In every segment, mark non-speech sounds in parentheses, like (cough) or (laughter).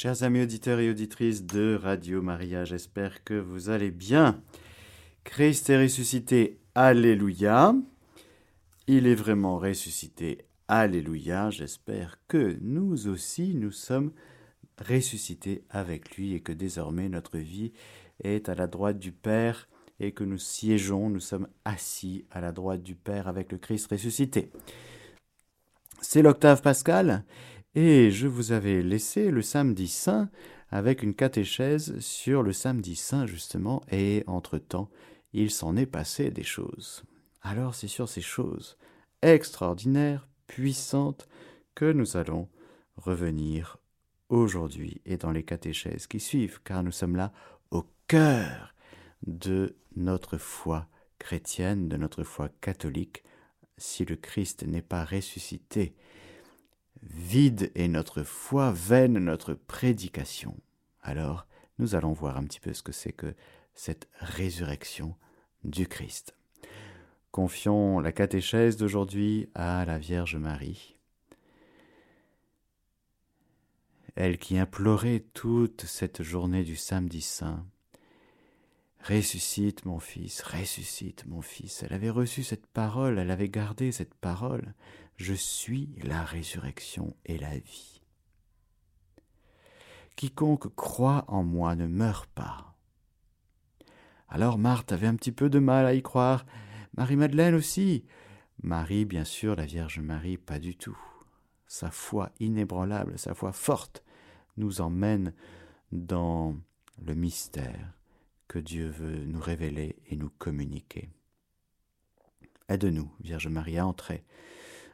Chers amis auditeurs et auditrices de Radio Maria, j'espère que vous allez bien. Christ est ressuscité, Alléluia. Il est vraiment ressuscité, Alléluia. J'espère que nous aussi, nous sommes ressuscités avec lui et que désormais notre vie est à la droite du Père et que nous siégeons, nous sommes assis à la droite du Père avec le Christ ressuscité. C'est l'octave pascal et je vous avais laissé le samedi saint avec une catéchèse sur le samedi saint justement et entre-temps il s'en est passé des choses. Alors c'est sur ces choses extraordinaires, puissantes, que nous allons revenir aujourd'hui et dans les catéchèses qui suivent, car nous sommes là au cœur de notre foi chrétienne, de notre foi catholique, si le Christ n'est pas ressuscité. Vide est notre foi, vaine notre prédication. Alors, nous allons voir un petit peu ce que c'est que cette résurrection du Christ. Confions la catéchèse d'aujourd'hui à la Vierge Marie. Elle qui implorait toute cette journée du samedi saint Ressuscite mon fils, ressuscite mon fils. Elle avait reçu cette parole, elle avait gardé cette parole. Je suis la résurrection et la vie. Quiconque croit en moi ne meurt pas. Alors Marthe avait un petit peu de mal à y croire, Marie-Madeleine aussi. Marie, bien sûr, la Vierge Marie, pas du tout. Sa foi inébranlable, sa foi forte, nous emmène dans le mystère que Dieu veut nous révéler et nous communiquer. Aide-nous, Vierge Marie, à entrer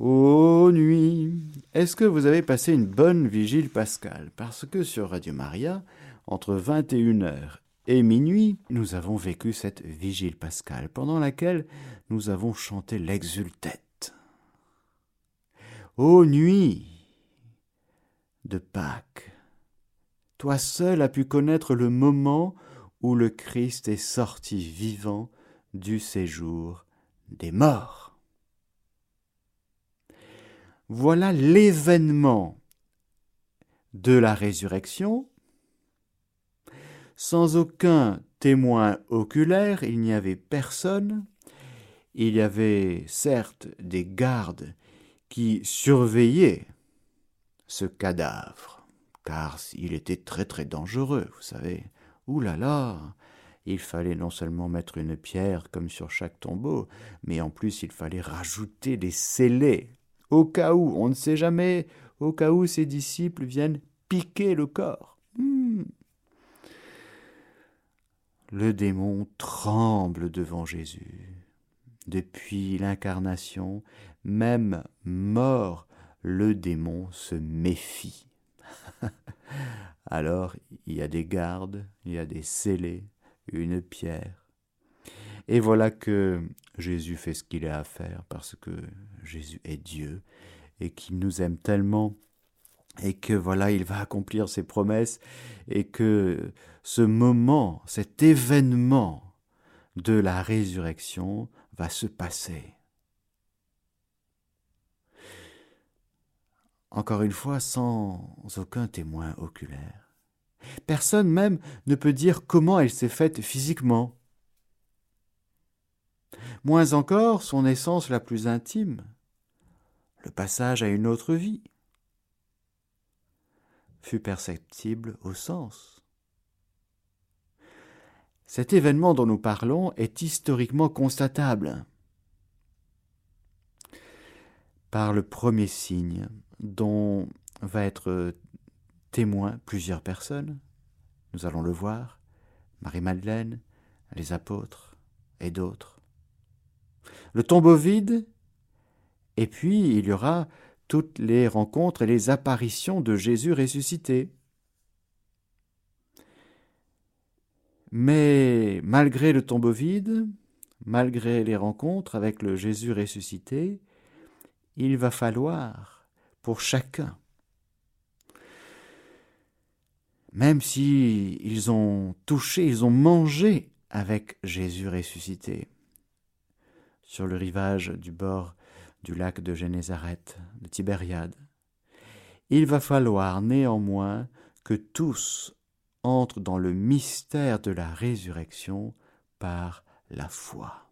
Ô nuit, est-ce que vous avez passé une bonne vigile pascale Parce que sur Radio Maria, entre 21h et minuit, nous avons vécu cette vigile pascale, pendant laquelle nous avons chanté l'exultète. Ô nuit de Pâques, toi seul as pu connaître le moment où le Christ est sorti vivant du séjour des morts. Voilà l'événement de la résurrection. Sans aucun témoin oculaire, il n'y avait personne. Il y avait certes des gardes qui surveillaient ce cadavre, car il était très très dangereux, vous savez. Ouh là là, il fallait non seulement mettre une pierre comme sur chaque tombeau, mais en plus il fallait rajouter des scellés au cas où, on ne sait jamais, au cas où ses disciples viennent piquer le corps. Hmm. Le démon tremble devant Jésus. Depuis l'incarnation, même mort, le démon se méfie. (laughs) Alors il y a des gardes, il y a des scellés, une pierre. Et voilà que Jésus fait ce qu'il a à faire parce que Jésus est Dieu et qu'il nous aime tellement et que voilà, il va accomplir ses promesses et que ce moment, cet événement de la résurrection va se passer. Encore une fois, sans aucun témoin oculaire. Personne même ne peut dire comment elle s'est faite physiquement moins encore son essence la plus intime, le passage à une autre vie, fut perceptible au sens. Cet événement dont nous parlons est historiquement constatable par le premier signe dont va être témoin plusieurs personnes. Nous allons le voir, Marie-Madeleine, les apôtres et d'autres le tombeau vide, et puis il y aura toutes les rencontres et les apparitions de Jésus ressuscité. Mais malgré le tombeau vide, malgré les rencontres avec le Jésus ressuscité, il va falloir pour chacun, même si ont touché, ils ont mangé avec Jésus ressuscité sur le rivage du bord du lac de Génézareth, de Tibériade. Il va falloir néanmoins que tous entrent dans le mystère de la résurrection par la foi.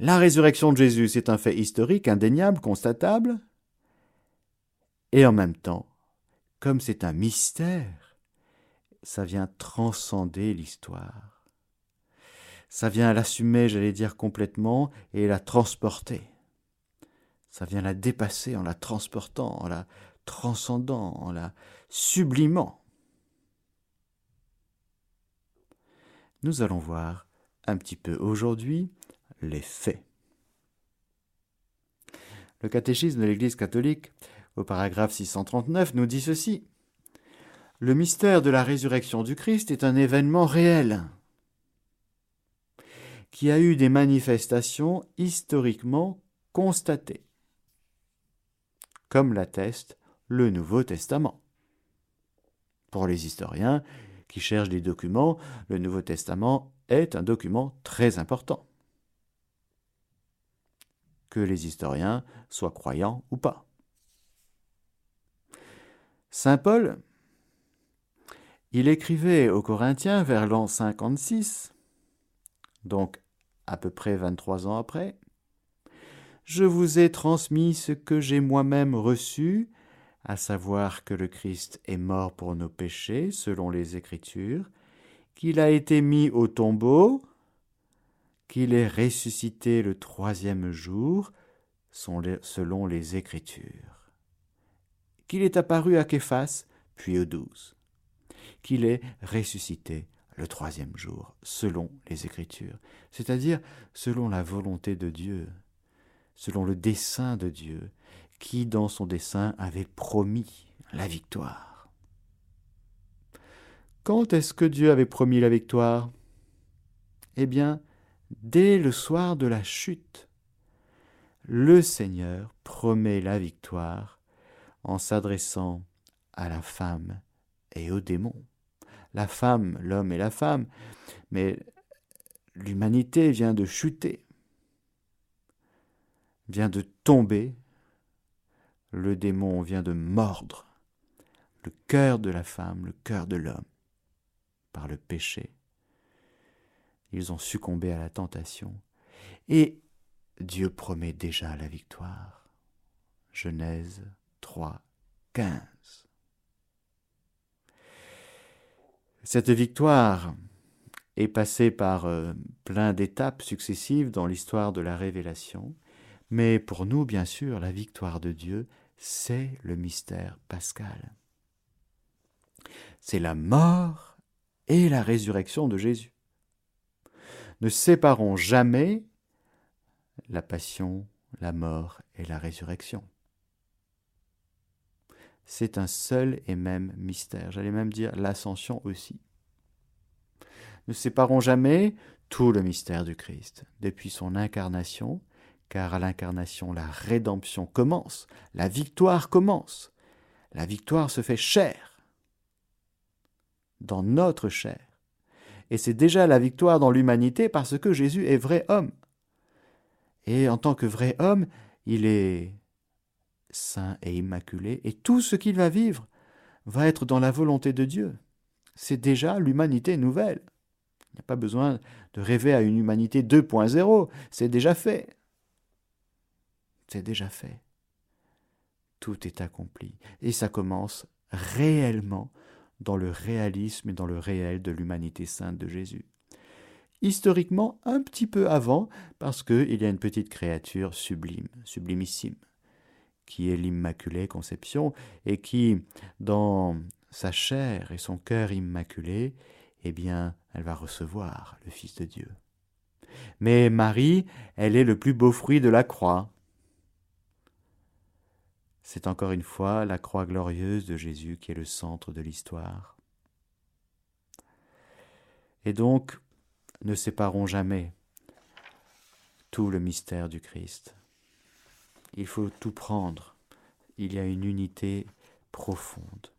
La résurrection de Jésus, c'est un fait historique, indéniable, constatable, et en même temps, comme c'est un mystère, ça vient transcender l'histoire. Ça vient l'assumer, j'allais dire, complètement et la transporter. Ça vient la dépasser en la transportant, en la transcendant, en la sublimant. Nous allons voir un petit peu aujourd'hui les faits. Le catéchisme de l'Église catholique, au paragraphe 639, nous dit ceci. Le mystère de la résurrection du Christ est un événement réel qui a eu des manifestations historiquement constatées, comme l'atteste le Nouveau Testament. Pour les historiens qui cherchent des documents, le Nouveau Testament est un document très important que les historiens soient croyants ou pas. Saint Paul, il écrivait aux Corinthiens vers l'an 56, donc à peu près 23 ans après, Je vous ai transmis ce que j'ai moi-même reçu, à savoir que le Christ est mort pour nos péchés, selon les Écritures, qu'il a été mis au tombeau, qu'il est ressuscité le troisième jour, selon les Écritures, qu'il est apparu à Képhas, puis aux douze, qu'il est ressuscité le troisième jour, selon les Écritures, c'est-à-dire selon la volonté de Dieu, selon le dessein de Dieu, qui dans son dessein avait promis la victoire. Quand est-ce que Dieu avait promis la victoire? Eh bien, dès le soir de la chute, le Seigneur promet la victoire en s'adressant à la femme et au démon. La femme, l'homme et la femme, mais l'humanité vient de chuter, vient de tomber, le démon vient de mordre le cœur de la femme, le cœur de l'homme, par le péché. Ils ont succombé à la tentation. Et Dieu promet déjà la victoire. Genèse 3, 15. Cette victoire est passée par euh, plein d'étapes successives dans l'histoire de la révélation, mais pour nous, bien sûr, la victoire de Dieu, c'est le mystère pascal. C'est la mort et la résurrection de Jésus. Ne séparons jamais la passion, la mort et la résurrection. C'est un seul et même mystère, j'allais même dire l'ascension aussi. Ne séparons jamais tout le mystère du Christ, depuis son incarnation, car à l'incarnation la rédemption commence, la victoire commence. La victoire se fait chair, dans notre chair. Et c'est déjà la victoire dans l'humanité parce que Jésus est vrai homme. Et en tant que vrai homme, il est saint et immaculé, et tout ce qu'il va vivre va être dans la volonté de Dieu. C'est déjà l'humanité nouvelle. Il n'y a pas besoin de rêver à une humanité 2.0, c'est déjà fait. C'est déjà fait. Tout est accompli. Et ça commence réellement dans le réalisme et dans le réel de l'humanité sainte de Jésus historiquement un petit peu avant, parce qu'il y a une petite créature sublime, sublimissime, qui est l'Immaculée Conception, et qui, dans sa chair et son cœur immaculé, eh bien, elle va recevoir le Fils de Dieu. Mais Marie, elle est le plus beau fruit de la croix. C'est encore une fois la croix glorieuse de Jésus qui est le centre de l'histoire. Et donc, ne séparons jamais tout le mystère du Christ. Il faut tout prendre. Il y a une unité profonde.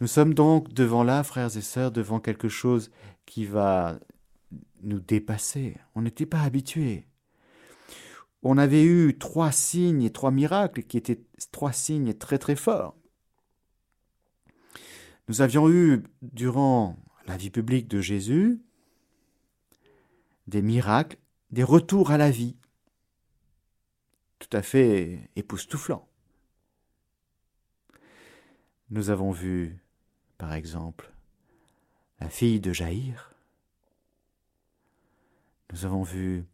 Nous sommes donc devant là, frères et sœurs, devant quelque chose qui va nous dépasser. On n'était pas habitués. On avait eu trois signes et trois miracles qui étaient trois signes très très forts. Nous avions eu, durant la vie publique de Jésus, des miracles, des retours à la vie, tout à fait époustouflants. Nous avons vu, par exemple, la fille de Jaïr. Nous avons vu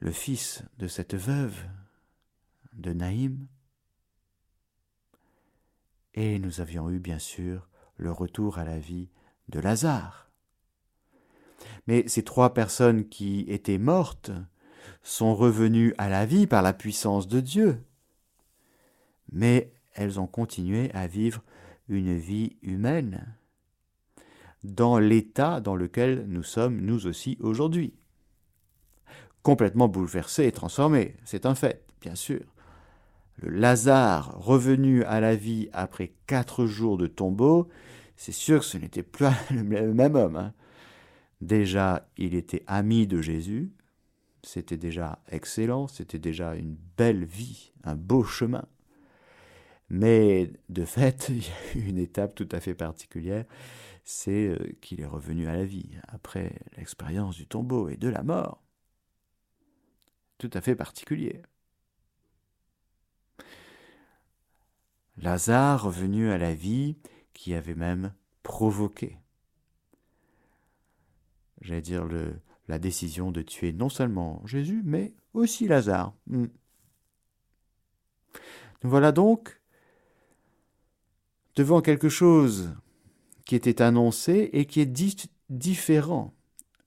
le fils de cette veuve de Naïm. Et nous avions eu, bien sûr, le retour à la vie de Lazare. Mais ces trois personnes qui étaient mortes sont revenues à la vie par la puissance de Dieu. Mais elles ont continué à vivre une vie humaine dans l'état dans lequel nous sommes nous aussi aujourd'hui. Complètement bouleversés et transformés, c'est un fait, bien sûr. Le Lazare revenu à la vie après quatre jours de tombeau, c'est sûr que ce n'était plus (laughs) le même homme. Hein. Déjà, il était ami de Jésus, c'était déjà excellent, c'était déjà une belle vie, un beau chemin. Mais de fait, (laughs) il y a eu une étape tout à fait particulière, c'est euh, qu'il est revenu à la vie après l'expérience du tombeau et de la mort. Tout à fait particulier. Lazare revenu à la vie qui avait même provoqué, j'allais dire, le, la décision de tuer non seulement Jésus, mais aussi Lazare. Hmm. Nous voilà donc devant quelque chose qui était annoncé et qui est différent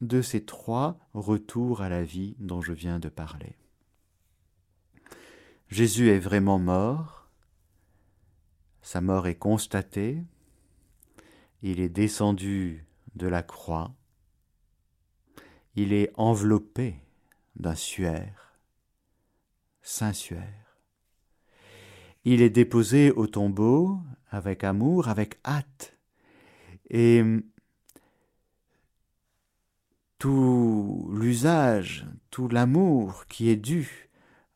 de ces trois retours à la vie dont je viens de parler. Jésus est vraiment mort, sa mort est constatée, il est descendu de la croix, il est enveloppé d'un suaire, saint suaire. Il est déposé au tombeau avec amour, avec hâte, et tout l'usage, tout l'amour qui est dû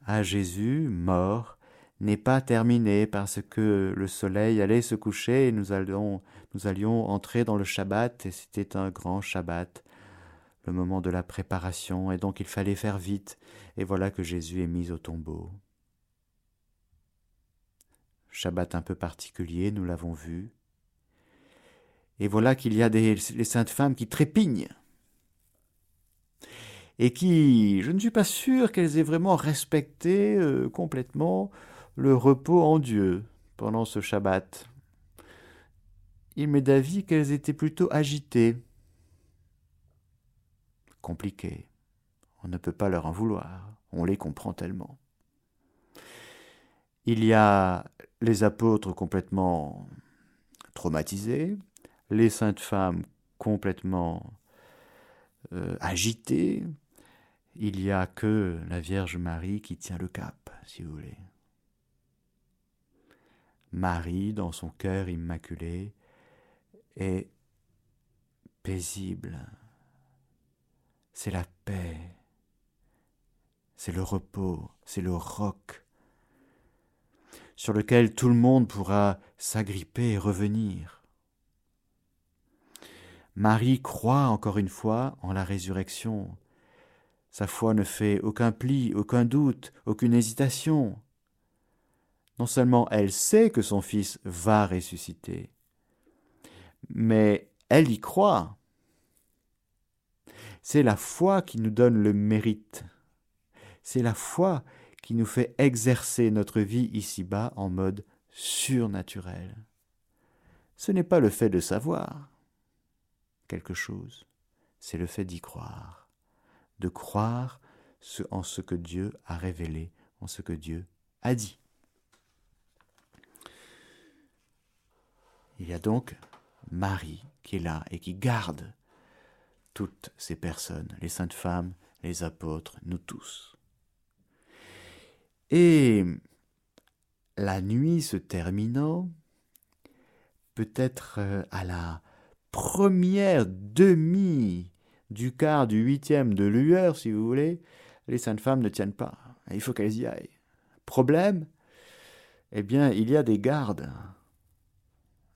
à Jésus mort n'est pas terminé parce que le soleil allait se coucher et nous allions, nous allions entrer dans le Shabbat et c'était un grand Shabbat, le moment de la préparation et donc il fallait faire vite et voilà que Jésus est mis au tombeau. Shabbat un peu particulier, nous l'avons vu. Et voilà qu'il y a des, les saintes femmes qui trépignent et qui, je ne suis pas sûr qu'elles aient vraiment respecté euh, complètement le repos en Dieu pendant ce Shabbat. Il m'est d'avis qu'elles étaient plutôt agitées, compliquées. On ne peut pas leur en vouloir, on les comprend tellement. Il y a les apôtres complètement traumatisés, les saintes femmes complètement euh, agitées, il n'y a que la Vierge Marie qui tient le cap, si vous voulez. Marie, dans son cœur immaculé, est paisible. C'est la paix, c'est le repos, c'est le roc sur lequel tout le monde pourra s'agripper et revenir. Marie croit encore une fois en la résurrection. Sa foi ne fait aucun pli, aucun doute, aucune hésitation. Non seulement elle sait que son Fils va ressusciter, mais elle y croit. C'est la foi qui nous donne le mérite. C'est la foi qui nous fait exercer notre vie ici-bas en mode surnaturel. Ce n'est pas le fait de savoir, quelque chose, c'est le fait d'y croire, de croire en ce que Dieu a révélé, en ce que Dieu a dit. Il y a donc Marie qui est là et qui garde toutes ces personnes, les saintes femmes, les apôtres, nous tous. Et la nuit se terminant, peut-être euh, à la première demi du quart du huitième de lueur, si vous voulez, les saintes femmes ne tiennent pas. Il faut qu'elles y aillent. Problème Eh bien, il y a des gardes.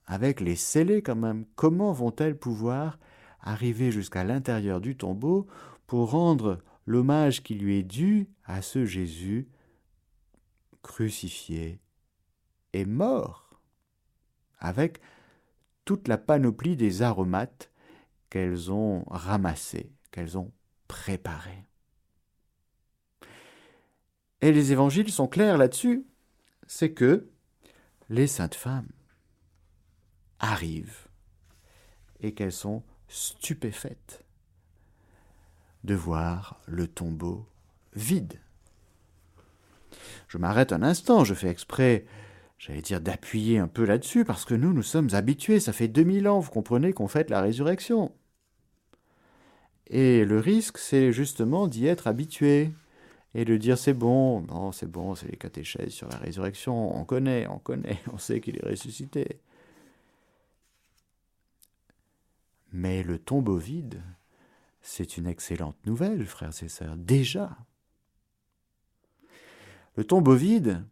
Avec les scellés quand même, comment vont-elles pouvoir arriver jusqu'à l'intérieur du tombeau pour rendre l'hommage qui lui est dû à ce Jésus crucifié et mort, avec toute la panoplie des aromates qu'elles ont ramassés, qu'elles ont préparés. Et les évangiles sont clairs là-dessus, c'est que les saintes femmes arrivent et qu'elles sont stupéfaites de voir le tombeau vide. Je m'arrête un instant, je fais exprès, j'allais dire d'appuyer un peu là-dessus, parce que nous, nous sommes habitués, ça fait 2000 ans, vous comprenez, qu'on fête la résurrection. Et le risque, c'est justement d'y être habitué et de dire c'est bon, non, c'est bon, c'est les catéchèses sur la résurrection, on connaît, on connaît, (laughs) on sait qu'il est ressuscité. Mais le tombeau vide, c'est une excellente nouvelle, frères et sœurs, déjà. Le tombeau vide,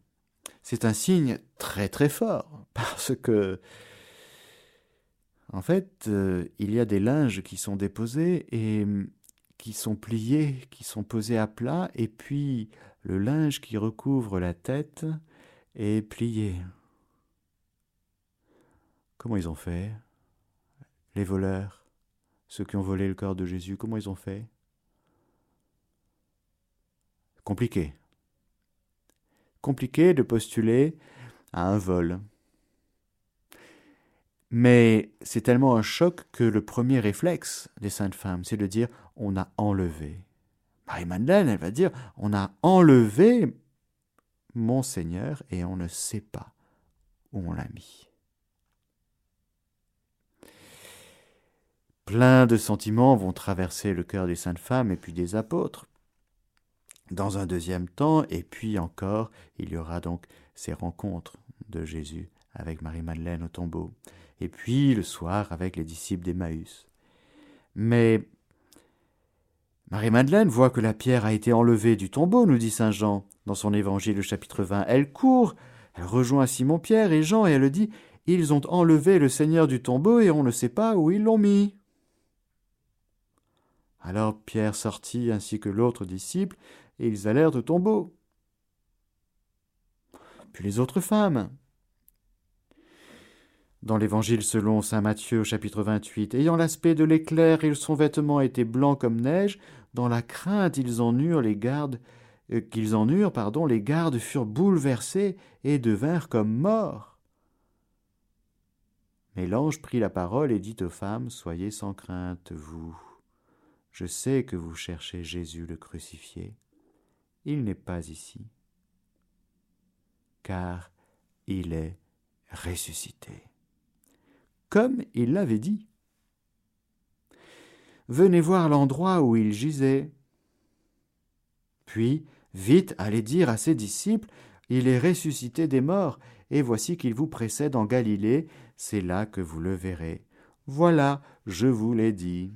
c'est un signe très très fort, (laughs) parce que, en fait, euh, il y a des linges qui sont déposés et hum, qui sont pliés, qui sont posés à plat, et puis le linge qui recouvre la tête est plié. Comment ils ont fait? Les voleurs, ceux qui ont volé le corps de Jésus, comment ils ont fait? Compliqué compliqué de postuler à un vol. Mais c'est tellement un choc que le premier réflexe des saintes femmes, c'est de dire on a enlevé. Marie-Madeleine, elle va dire on a enlevé mon Seigneur et on ne sait pas où on l'a mis. Plein de sentiments vont traverser le cœur des saintes femmes et puis des apôtres dans un deuxième temps, et puis encore, il y aura donc ces rencontres de Jésus avec Marie-Madeleine au tombeau, et puis le soir avec les disciples d'Emmaüs. Mais Marie-Madeleine voit que la pierre a été enlevée du tombeau, nous dit Saint Jean dans son évangile chapitre 20. Elle court, elle rejoint Simon-Pierre et Jean, et elle dit Ils ont enlevé le Seigneur du tombeau et on ne sait pas où ils l'ont mis. Alors Pierre sortit ainsi que l'autre disciple, et ils allèrent au tombeau. Puis les autres femmes. Dans l'Évangile selon saint Matthieu chapitre 28, ayant l'aspect de l'éclair et son vêtement était blanc comme neige, dans la crainte euh, qu'ils en eurent, les gardes furent bouleversés et devinrent comme morts. Mais l'ange prit la parole et dit aux femmes, Soyez sans crainte, vous. Je sais que vous cherchez Jésus le crucifié il n'est pas ici, car il est ressuscité, comme il l'avait dit. Venez voir l'endroit où il gisait. Puis, vite, allez dire à ses disciples, il est ressuscité des morts, et voici qu'il vous précède en Galilée, c'est là que vous le verrez. Voilà, je vous l'ai dit.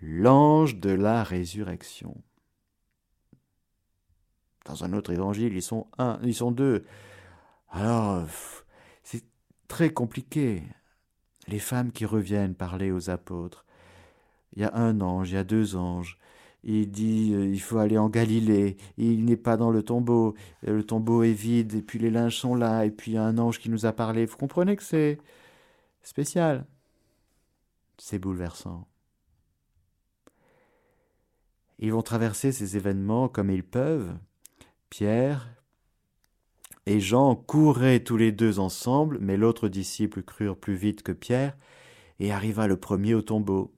L'ange de la résurrection. Dans un autre évangile, ils sont un, ils sont deux. Alors, c'est très compliqué. Les femmes qui reviennent parler aux apôtres. Il y a un ange, il y a deux anges. Il dit euh, il faut aller en Galilée. Il n'est pas dans le tombeau. Le tombeau est vide et puis les linges sont là et puis il y a un ange qui nous a parlé. Vous comprenez que c'est spécial? C'est bouleversant. Ils vont traverser ces événements comme ils peuvent. Pierre et Jean couraient tous les deux ensemble, mais l'autre disciple crurent plus vite que Pierre, et arriva le premier au tombeau.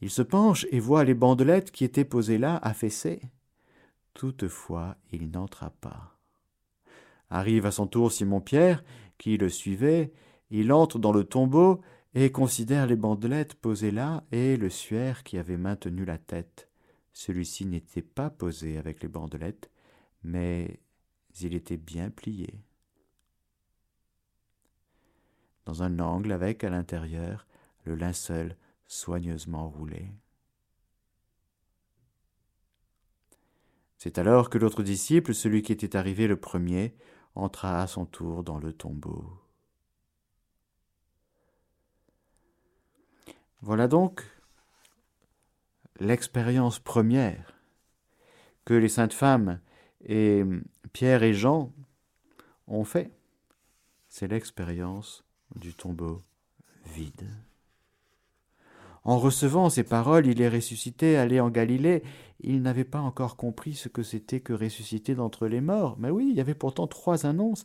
Il se penche et voit les bandelettes qui étaient posées là affaissées. Toutefois, il n'entra pas. Arrive à son tour Simon-Pierre, qui le suivait, Il entre dans le tombeau et considère les bandelettes posées là et le suaire qui avait maintenu la tête. Celui-ci n'était pas posé avec les bandelettes, mais il était bien plié. Dans un angle avec à l'intérieur le linceul soigneusement roulé. C'est alors que l'autre disciple, celui qui était arrivé le premier, entra à son tour dans le tombeau. Voilà donc l'expérience première que les saintes femmes et Pierre et Jean ont fait. C'est l'expérience du tombeau vide. En recevant ces paroles, il est ressuscité, allé en Galilée. Il n'avait pas encore compris ce que c'était que ressusciter d'entre les morts. Mais oui, il y avait pourtant trois annonces.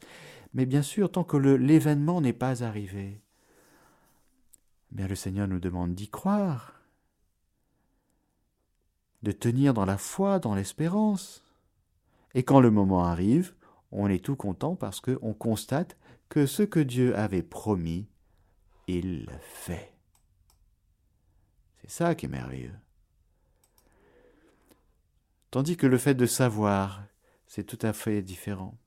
Mais bien sûr, tant que l'événement n'est pas arrivé, bien le Seigneur nous demande d'y croire, de tenir dans la foi, dans l'espérance. Et quand le moment arrive, on est tout content parce qu'on constate que ce que Dieu avait promis, il le fait. C'est ça qui est merveilleux. Tandis que le fait de savoir, c'est tout à fait différent.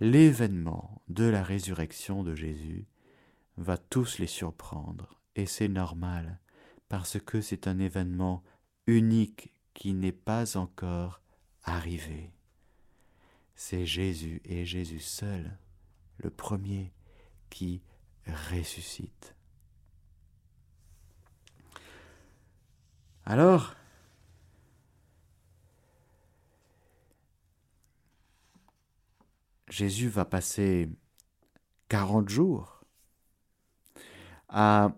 L'événement de la résurrection de Jésus va tous les surprendre, et c'est normal, parce que c'est un événement unique qui n'est pas encore arrivé. C'est Jésus et Jésus seul, le premier, qui ressuscite. Alors, Jésus va passer quarante jours à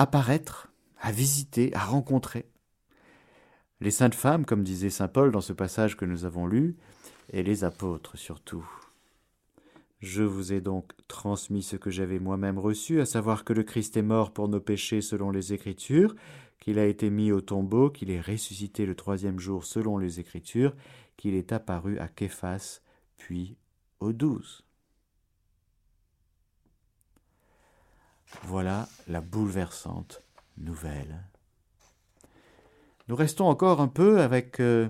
apparaître, à visiter, à rencontrer les saintes femmes, comme disait Saint Paul dans ce passage que nous avons lu, et les apôtres surtout. Je vous ai donc transmis ce que j'avais moi-même reçu, à savoir que le Christ est mort pour nos péchés selon les Écritures, qu'il a été mis au tombeau, qu'il est ressuscité le troisième jour selon les Écritures, qu'il est apparu à Képhas, puis aux douze. Voilà la bouleversante nouvelle. Nous restons encore un peu avec euh,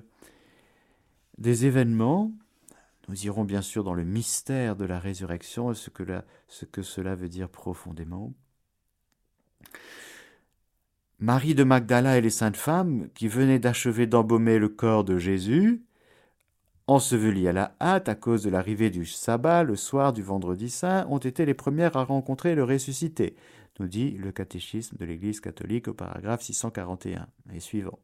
des événements nous irons bien sûr dans le mystère de la résurrection et ce que, ce que cela veut dire profondément. Marie de Magdala et les saintes femmes, qui venaient d'achever d'embaumer le corps de Jésus, ensevelis à la hâte à cause de l'arrivée du sabbat le soir du vendredi saint, ont été les premières à rencontrer le ressuscité, nous dit le catéchisme de l'Église catholique au paragraphe 641 et suivant.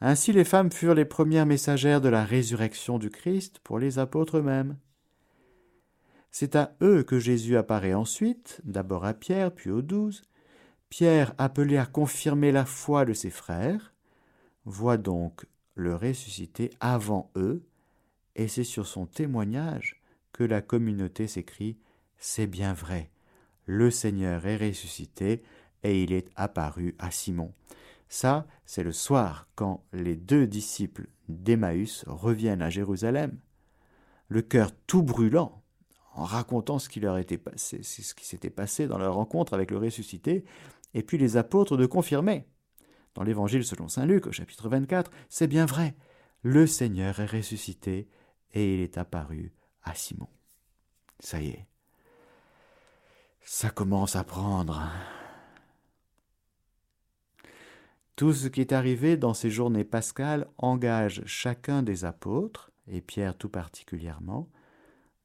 Ainsi les femmes furent les premières messagères de la résurrection du Christ pour les apôtres eux-mêmes. C'est à eux que Jésus apparaît ensuite, d'abord à Pierre, puis aux douze. Pierre, appelé à confirmer la foi de ses frères, voit donc le ressuscité avant eux, et c'est sur son témoignage que la communauté s'écrie C'est bien vrai, le Seigneur est ressuscité, et il est apparu à Simon. Ça, c'est le soir, quand les deux disciples d'Emmaüs reviennent à Jérusalem, le cœur tout brûlant, en racontant ce qui leur était passé, ce qui s'était passé dans leur rencontre avec le ressuscité, et puis les apôtres de confirmer. Dans l'évangile selon saint Luc, au chapitre 24, c'est bien vrai, le Seigneur est ressuscité et il est apparu à Simon. Ça y est, ça commence à prendre. Tout ce qui est arrivé dans ces journées pascales engage chacun des apôtres, et Pierre tout particulièrement,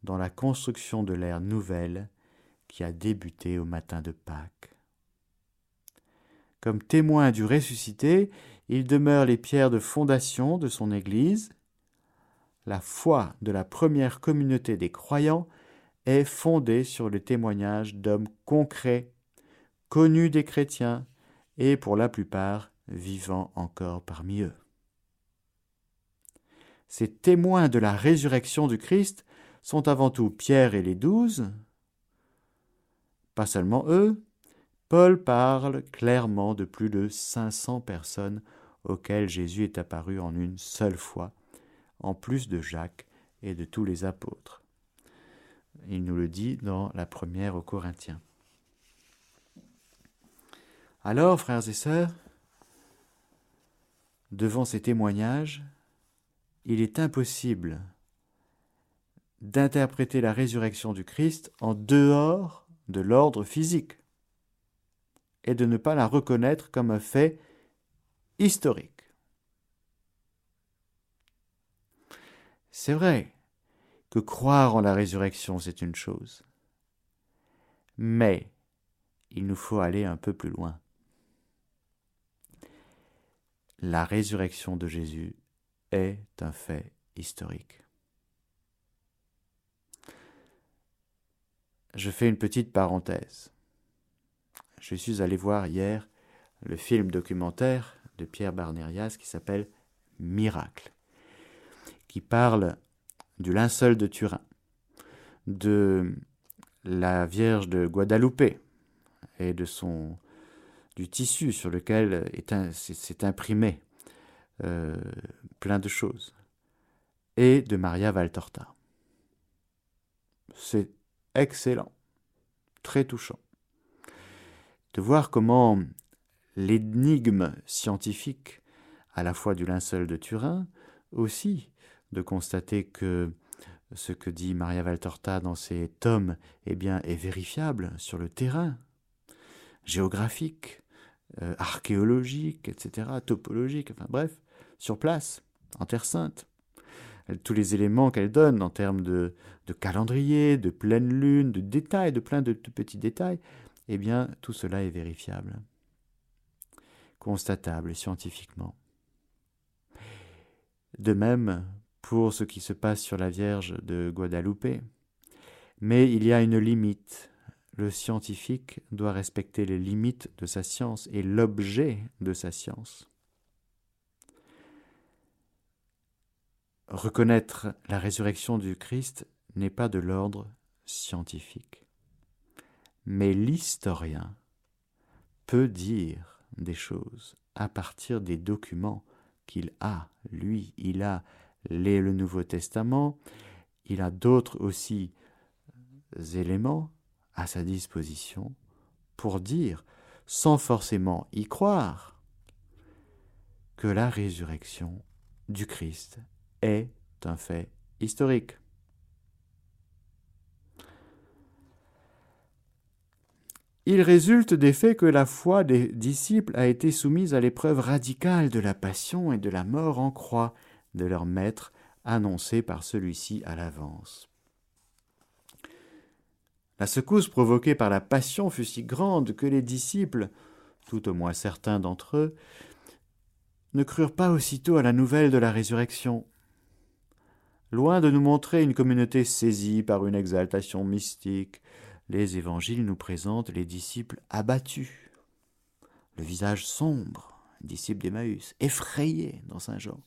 dans la construction de l'ère nouvelle qui a débuté au matin de Pâques. Comme témoin du ressuscité, il demeure les pierres de fondation de son Église. La foi de la première communauté des croyants est fondée sur le témoignage d'hommes concrets, connus des chrétiens et pour la plupart vivant encore parmi eux. Ces témoins de la résurrection du Christ sont avant tout Pierre et les douze. Pas seulement eux, Paul parle clairement de plus de 500 personnes auxquelles Jésus est apparu en une seule fois, en plus de Jacques et de tous les apôtres. il nous le dit dans la première aux Corinthiens. Alors, frères et sœurs, devant ces témoignages, il est impossible d'interpréter la résurrection du Christ en dehors de l'ordre physique et de ne pas la reconnaître comme un fait historique. C'est vrai que croire en la résurrection, c'est une chose. Mais il nous faut aller un peu plus loin. La résurrection de Jésus est un fait historique. Je fais une petite parenthèse. Je suis allé voir hier le film documentaire de Pierre Barnérias qui s'appelle Miracle, qui parle du linceul de Turin, de la Vierge de Guadalupe et du tissu sur lequel s'est imprimé euh, plein de choses, et de Maria Valtorta. C'est excellent, très touchant, de voir comment l'énigme scientifique, à la fois du linceul de Turin, aussi de constater que ce que dit Maria Valtorta dans ses tomes eh bien, est vérifiable sur le terrain, géographique, euh, archéologique, etc., topologique, enfin bref, sur place, en Terre Sainte. Tous les éléments qu'elle donne en termes de, calendrier, de pleine lune, de détails, de plein de, petits détails, eh bien, tout cela est vérifiable, constatable scientifiquement. De même pour ce qui se passe sur la Vierge de Guadalupe. Mais il y a une limite. Le scientifique doit respecter les limites de sa science et l'objet de sa science. Reconnaître la résurrection du Christ n'est pas de l'ordre scientifique. Mais l'historien peut dire des choses à partir des documents qu'il a. Lui, il a les, le Nouveau Testament, il a d'autres aussi éléments à sa disposition pour dire, sans forcément y croire, que la résurrection du Christ est un fait historique. Il résulte des faits que la foi des disciples a été soumise à l'épreuve radicale de la passion et de la mort en croix, de leur maître annoncé par celui-ci à l'avance. La secousse provoquée par la passion fut si grande que les disciples, tout au moins certains d'entre eux, ne crurent pas aussitôt à la nouvelle de la résurrection. Loin de nous montrer une communauté saisie par une exaltation mystique, les évangiles nous présentent les disciples abattus, le visage sombre, disciples d'Emmaüs, effrayés dans Saint Jean.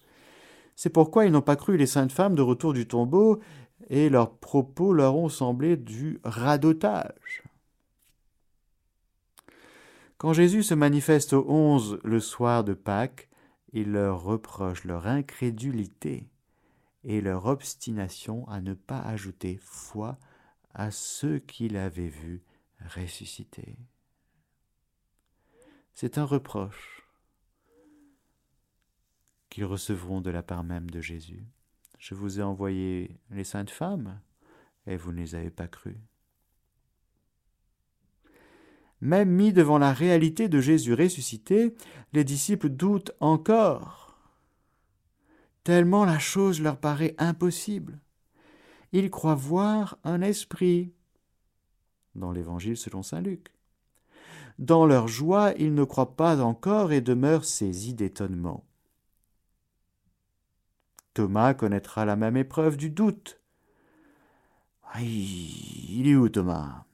C'est pourquoi ils n'ont pas cru les saintes femmes de retour du tombeau, et leurs propos leur ont semblé du radotage. Quand Jésus se manifeste aux onze le soir de Pâques, il leur reproche leur incrédulité et leur obstination à ne pas ajouter foi à ceux qu'il avait vus ressusciter. C'est un reproche qu'ils recevront de la part même de Jésus. Je vous ai envoyé les saintes femmes, et vous ne les avez pas crues. Même mis devant la réalité de Jésus ressuscité, les disciples doutent encore, tellement la chose leur paraît impossible. Ils croient voir un esprit dans l'Évangile selon Saint Luc. Dans leur joie, ils ne croient pas encore et demeurent saisis d'étonnement. Thomas connaîtra la même épreuve du doute. Il est où Thomas?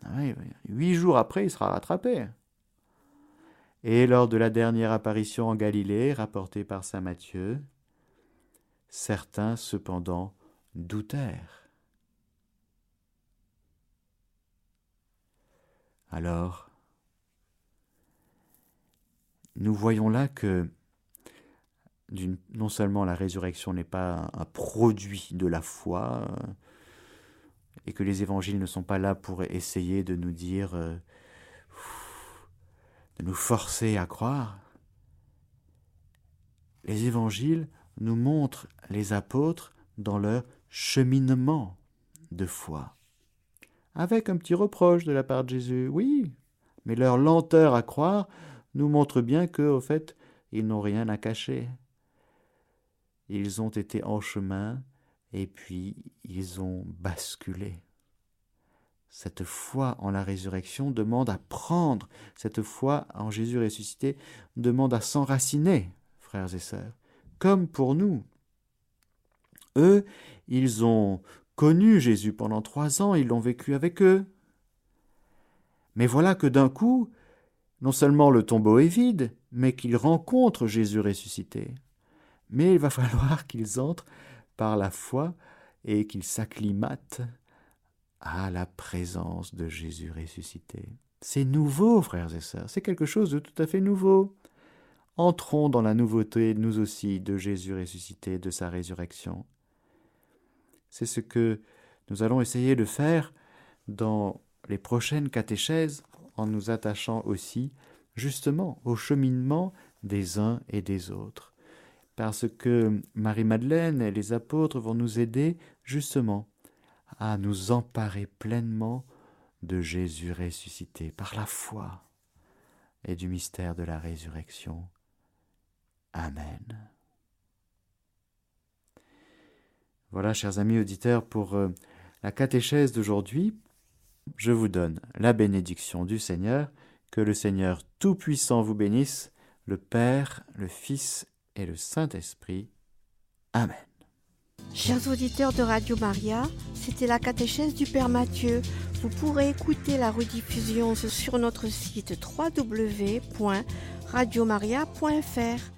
Huit jours après, il sera rattrapé. Et lors de la dernière apparition en Galilée, rapportée par saint Matthieu, certains cependant doutèrent. Alors, nous voyons là que non seulement la résurrection n'est pas un, produit de la foi, et que les évangiles ne sont pas là pour essayer de nous dire, euh, de nous forcer à croire. Les évangiles nous montrent les apôtres dans leur cheminement de foi. Avec un petit reproche de la part de Jésus, oui, mais leur lenteur à croire nous montre bien que, au fait, ils n'ont rien à cacher. Ils ont été en chemin et puis ils ont basculé. Cette foi en la résurrection demande à prendre, cette foi en Jésus ressuscité demande à s'enraciner, frères et sœurs, comme pour nous. Eux, ils ont connu Jésus pendant trois ans, ils l'ont vécu avec eux. Mais voilà que d'un coup, non seulement le tombeau est vide, mais qu'ils rencontrent Jésus ressuscité. Mais il va (laughs) falloir qu'ils entrent par la foi et qu'ils s'acclimatent à la présence de Jésus ressuscité. C'est nouveau, frères et sœurs, c'est quelque chose de tout à fait nouveau. Entrons dans la nouveauté, nous aussi, de Jésus ressuscité, de sa résurrection. C'est ce que nous allons essayer de faire dans les prochaines catéchèses en nous attachant aussi justement au cheminement des uns et des autres. Parce que Marie-Madeleine et les apôtres vont nous aider justement à nous emparer pleinement de Jésus ressuscité par la foi et du mystère de la résurrection. Amen. Voilà, chers amis auditeurs, pour euh, la catéchèse d'aujourd'hui, je vous donne la bénédiction du Seigneur, que le Seigneur Tout-Puissant vous bénisse, le Père, le Fils et le Saint-Esprit. Amen. Chers auditeurs de Radio Maria, c'était la catéchèse du Père Mathieu. Vous pourrez écouter la rediffusion sur notre site www.radiomaria.fr.